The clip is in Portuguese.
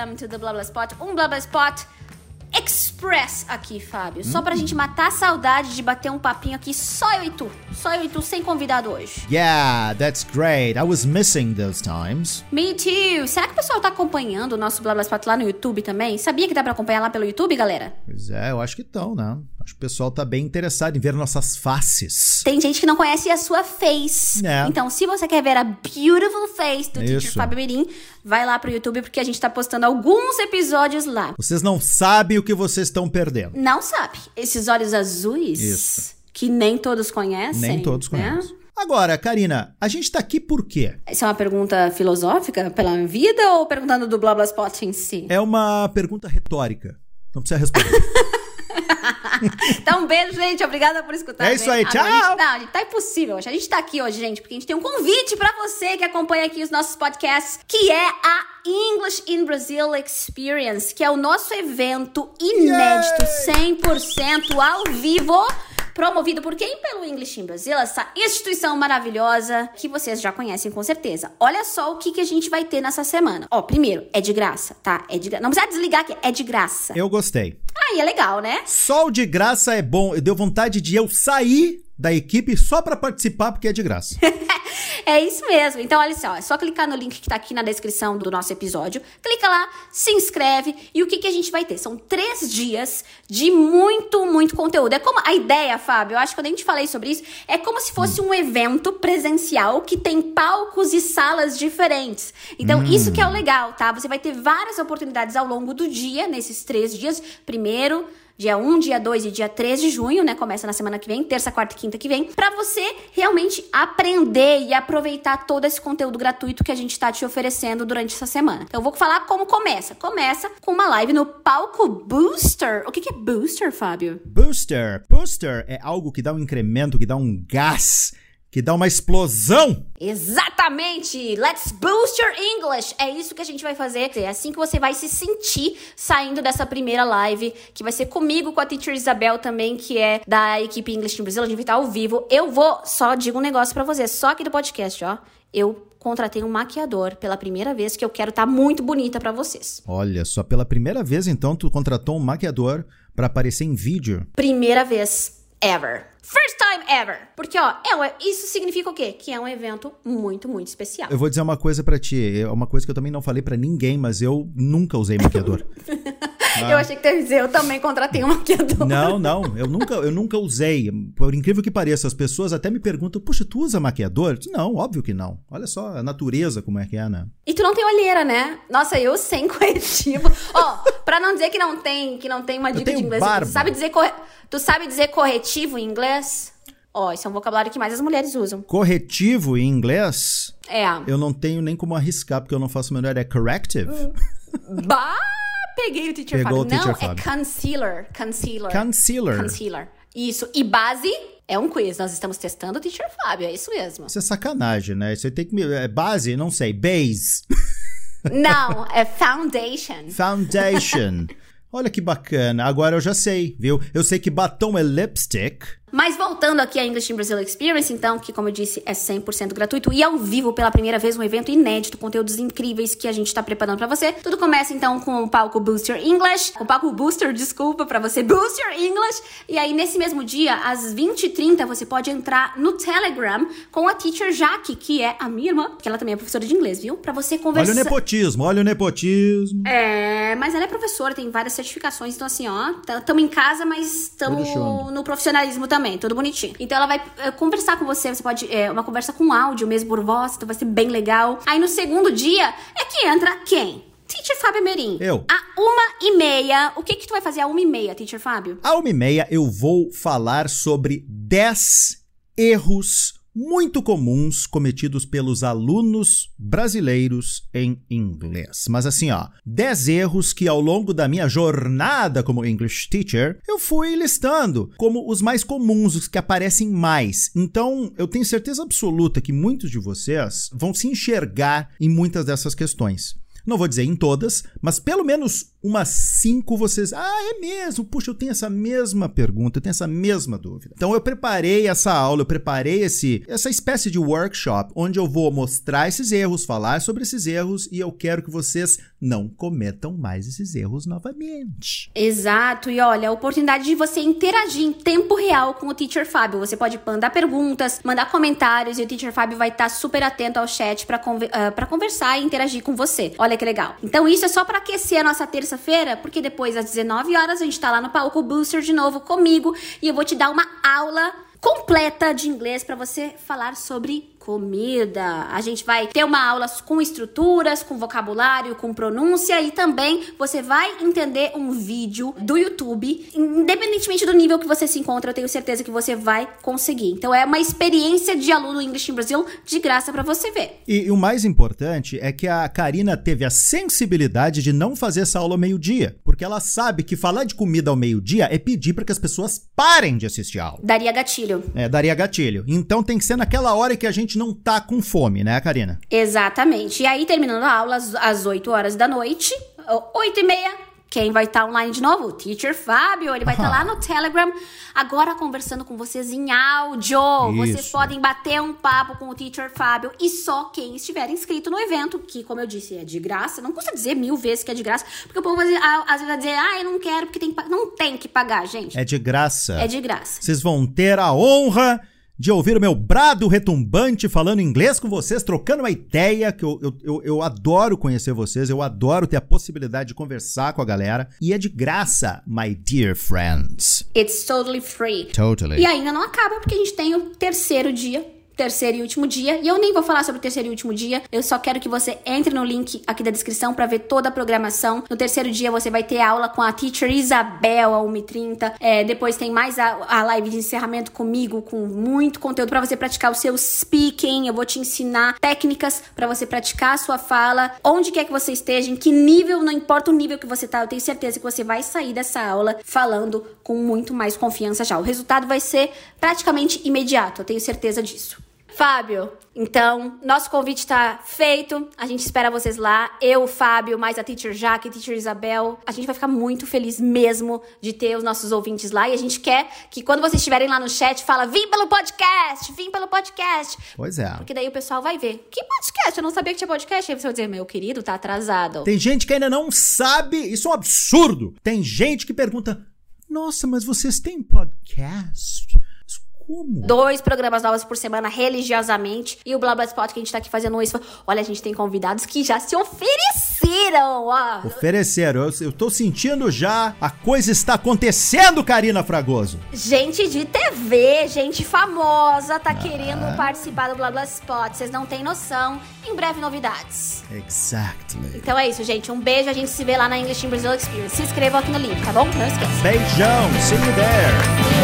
welcome to the Blah Blah Spot. Um Blah Blah Spot Express aqui, Fábio. Só pra gente matar a saudade de bater um papinho aqui, só eu e tu. Só eu e tu, sem convidado hoje. Yeah, that's great. I was missing those times. Me too. Será que o pessoal tá acompanhando o nosso Blá Blá Spot lá no YouTube também? Sabia que dá pra acompanhar lá pelo YouTube, galera? Pois é, eu acho que estão, né? Acho que o pessoal tá bem interessado em ver nossas faces. Tem gente que não conhece a sua face. É. Então, se você quer ver a beautiful face do Teacher Isso. Fábio Mirim, vai lá pro YouTube porque a gente tá postando alguns episódios lá. Vocês não sabem o que vocês estão perdendo. Não sabe? Esses olhos azuis Isso. que nem todos conhecem. Nem todos né? conhecem. Agora, Karina, a gente tá aqui por quê? Isso é uma pergunta filosófica pela vida ou perguntando do Blá Blá Spot em si? É uma pergunta retórica. Não precisa responder. Então, um beijo, gente. Obrigada por escutar. É isso aí, tchau. a gente- não, gente, tá impossível hoje. A gente tá aqui hoje, gente, porque a gente tem um convite pra você que acompanha aqui os nossos podcasts, que é a English in Brazil Experience, que é o nosso evento inédito, 100% ao vivo. Promovido por quem? Pelo English in Brazil, essa instituição maravilhosa que vocês já conhecem com certeza. Olha só o que, que a gente vai ter nessa semana. Ó, primeiro, é de graça, tá? É de gra... Não precisa desligar aqui, é de graça. Eu gostei. Aí é legal, né? Só o de graça é bom. Deu vontade de eu sair da equipe só pra participar porque é de graça. É isso mesmo. Então, olha só, é só clicar no link que tá aqui na descrição do nosso episódio. Clica lá, se inscreve. E o que, que a gente vai ter? São três dias de muito, muito conteúdo. É como a ideia, Fábio, eu acho que quando a gente falei sobre isso, é como se fosse um evento presencial que tem palcos e salas diferentes. Então, isso que é o legal, tá? Você vai ter várias oportunidades ao longo do dia, nesses três dias. Primeiro, Dia 1, dia 2 e dia 3 de junho, né? Começa na semana que vem, terça, quarta e quinta que vem, pra você realmente aprender e aproveitar todo esse conteúdo gratuito que a gente tá te oferecendo durante essa semana. Então eu vou falar como começa. Começa com uma live no palco Booster. O que, que é Booster, Fábio? Booster. Booster é algo que dá um incremento, que dá um gás, que dá uma explosão. Exatamente! Let's boost your English! É isso que a gente vai fazer. É assim que você vai se sentir saindo dessa primeira live, que vai ser comigo, com a teacher Isabel também, que é da equipe English no Brasil. A gente vai estar ao vivo. Eu vou, só digo um negócio pra você, só aqui do podcast, ó. Eu contratei um maquiador pela primeira vez, que eu quero estar muito bonita pra vocês. Olha, só pela primeira vez então tu contratou um maquiador pra aparecer em vídeo. Primeira vez ever. First time ever. Porque, ó, é isso significa o quê? Que é um evento muito, muito especial. Eu vou dizer uma coisa pra ti, é uma coisa que eu também não falei pra ninguém, mas eu nunca usei maquiador. Eu achei que ia dizer, eu também contratei um maquiador. não, não, eu nunca, eu nunca usei. Por incrível que pareça, as pessoas até me perguntam: "Puxa, tu usa maquiador?" Disse, Não, óbvio que não. Olha só a natureza como é que é, né? E tu não tem olheira, né? Nossa, eu sem corretivo. Ó, pra não dizer que não tem, que não tem uma dica de tenho inglês, barba. tu sabe dizer corre... tu sabe dizer corretivo em inglês? Ó, isso é um vocabulário que mais as mulheres usam. Corretivo em inglês, É. eu não tenho nem como arriscar porque eu não faço menor ideia. É corrective? Bah, peguei o teacher Pegou Fábio. o teacher não, Fábio. é concealer, concealer. Concealer. Concealer. Isso. E base é um quiz. Nós estamos testando o teacher Fábio, é isso mesmo. Isso é sacanagem, né? Aí tem que me. É base, não sei. Base. Não, é foundation. Foundation. Olha que bacana. Agora eu já sei, viu? Eu sei que batom é lipstick. Mas voltando aqui à English in Brazil Experience, então, que como eu disse, é 100% gratuito e ao vivo pela primeira vez, um evento inédito, conteúdos incríveis que a gente tá preparando pra você. Tudo começa então com o palco Booster English, com o palco Booster, desculpa, pra você Booster English. E aí nesse mesmo dia, às 20h30, você pode entrar no Telegram com a teacher Jaque, que é a minha irmã, que ela também é professora de inglês, viu? Pra você Olha conversar. o nepotismo, olha o nepotismo. É, mas ela é professora, tem várias certificações, então assim, ó, tamo em casa, mas show. no profissionalismo também, tudo bonitinho. Então ela vai é, conversar com você, você pode, é, uma conversa com áudio mesmo por voz, então vai ser bem legal. Aí no segundo dia é que entra quem? Teacher Fábio Merim. Eu. A uma e meia, o que que tu vai fazer a uma e meia, Teacher Fábio? À uma e meia eu vou falar sobre 10 erros muito comuns cometidos pelos alunos brasileiros em inglês. Mas assim, ó, 10 erros que ao longo da minha jornada como English teacher eu fui listando como os mais comuns, os que aparecem mais. Então, eu tenho certeza absoluta que muitos de vocês vão se enxergar em muitas dessas questões. Não vou dizer em todas, mas pelo menos umas cinco vocês. Ah, é mesmo? Puxa, eu tenho essa mesma pergunta, eu tenho essa mesma dúvida. Então eu preparei essa aula, eu preparei esse, essa espécie de workshop onde eu vou mostrar esses erros, falar sobre esses erros e eu quero que vocês não cometam mais esses erros novamente. Exato, e olha, a oportunidade de você interagir em tempo real com o Teacher Fábio. Você pode mandar perguntas, mandar comentários e o Teacher Fábio vai estar super atento ao chat para conver uh, conversar e interagir com você. Olha que legal. Então isso é só para aquecer a nossa terça-feira, porque depois às 19 horas a gente tá lá no palco Booster de novo comigo e eu vou te dar uma aula completa de inglês para você falar sobre comida. A gente vai ter uma aula com estruturas, com vocabulário, com pronúncia e também você vai entender um vídeo do YouTube, independentemente do nível que você se encontra, eu tenho certeza que você vai conseguir. Então é uma experiência de aluno English in Brasil de graça para você ver. E, e, o mais importante é que a Karina teve a sensibilidade de não fazer essa aula ao meio-dia, porque ela sabe que falar de comida ao meio-dia é pedir para que as pessoas parem de assistir a aula. Daria gatilho. É, daria gatilho. Então tem que ser naquela hora que a gente não tá com fome, né, Karina? Exatamente. E aí, terminando a aula às 8 horas da noite, 8 e meia, quem vai estar tá online de novo? O Teacher Fábio. Ele vai estar tá lá no Telegram, agora conversando com vocês em áudio. Isso. Vocês podem bater um papo com o Teacher Fábio e só quem estiver inscrito no evento, que, como eu disse, é de graça. Não custa dizer mil vezes que é de graça, porque o povo às vezes vai dizer, ah, eu não quero porque tem que Não tem que pagar, gente. É de graça. É de graça. Vocês vão ter a honra de ouvir o meu brado retumbante falando inglês com vocês, trocando uma ideia, que eu, eu, eu, adoro conhecer vocês, eu adoro ter a possibilidade de conversar com a galera. E é de graça, my dear friends. It's totally free. Totally. E ainda não acaba, porque a gente tem o terceiro dia terceiro e último dia. E eu nem vou falar sobre o terceiro e último dia. Eu só quero que você entre no link aqui da descrição para ver toda a programação. No terceiro dia você vai ter aula com a teacher Isabel, a 1h30. É, depois tem mais a, a live de encerramento comigo, com muito conteúdo para você praticar o seu speaking. Eu vou te ensinar técnicas para você praticar a sua fala, onde quer que você esteja, em que nível, não importa o nível que você tá, eu tenho certeza que você vai sair dessa aula falando com muito mais confiança já. O resultado vai ser praticamente imediato, eu tenho certeza disso. Fábio, então, nosso convite está feito. A gente espera vocês lá. Eu, Fábio, mais a Teacher Jaque, a Teacher Isabel. A gente vai ficar muito feliz mesmo de ter os nossos ouvintes lá. E a gente quer que quando vocês estiverem lá no chat, fala: vim pelo podcast, vim pelo podcast. Pois é. Porque daí o pessoal vai ver. Que podcast? Eu não sabia que tinha podcast. Aí você vai dizer: meu querido, tá atrasado. Tem gente que ainda não sabe. Isso é um absurdo. Tem gente que pergunta: nossa, mas vocês têm podcast? Como? Dois programas novos por semana, religiosamente. E o Blá Blá Spot que a gente tá aqui fazendo isso. Olha, a gente tem convidados que já se ofereceram. Ó. Ofereceram. Eu, eu tô sentindo já. A coisa está acontecendo, Karina Fragoso. Gente de TV, gente famosa, tá ah. querendo participar do Blá Blá Spot. Vocês não têm noção. Em breve, novidades. Exactly. Então é isso, gente. Um beijo. A gente se vê lá na English in Brazil Experience. Se inscrevam aqui no link, tá bom? Não esqueça. Beijão. See you there.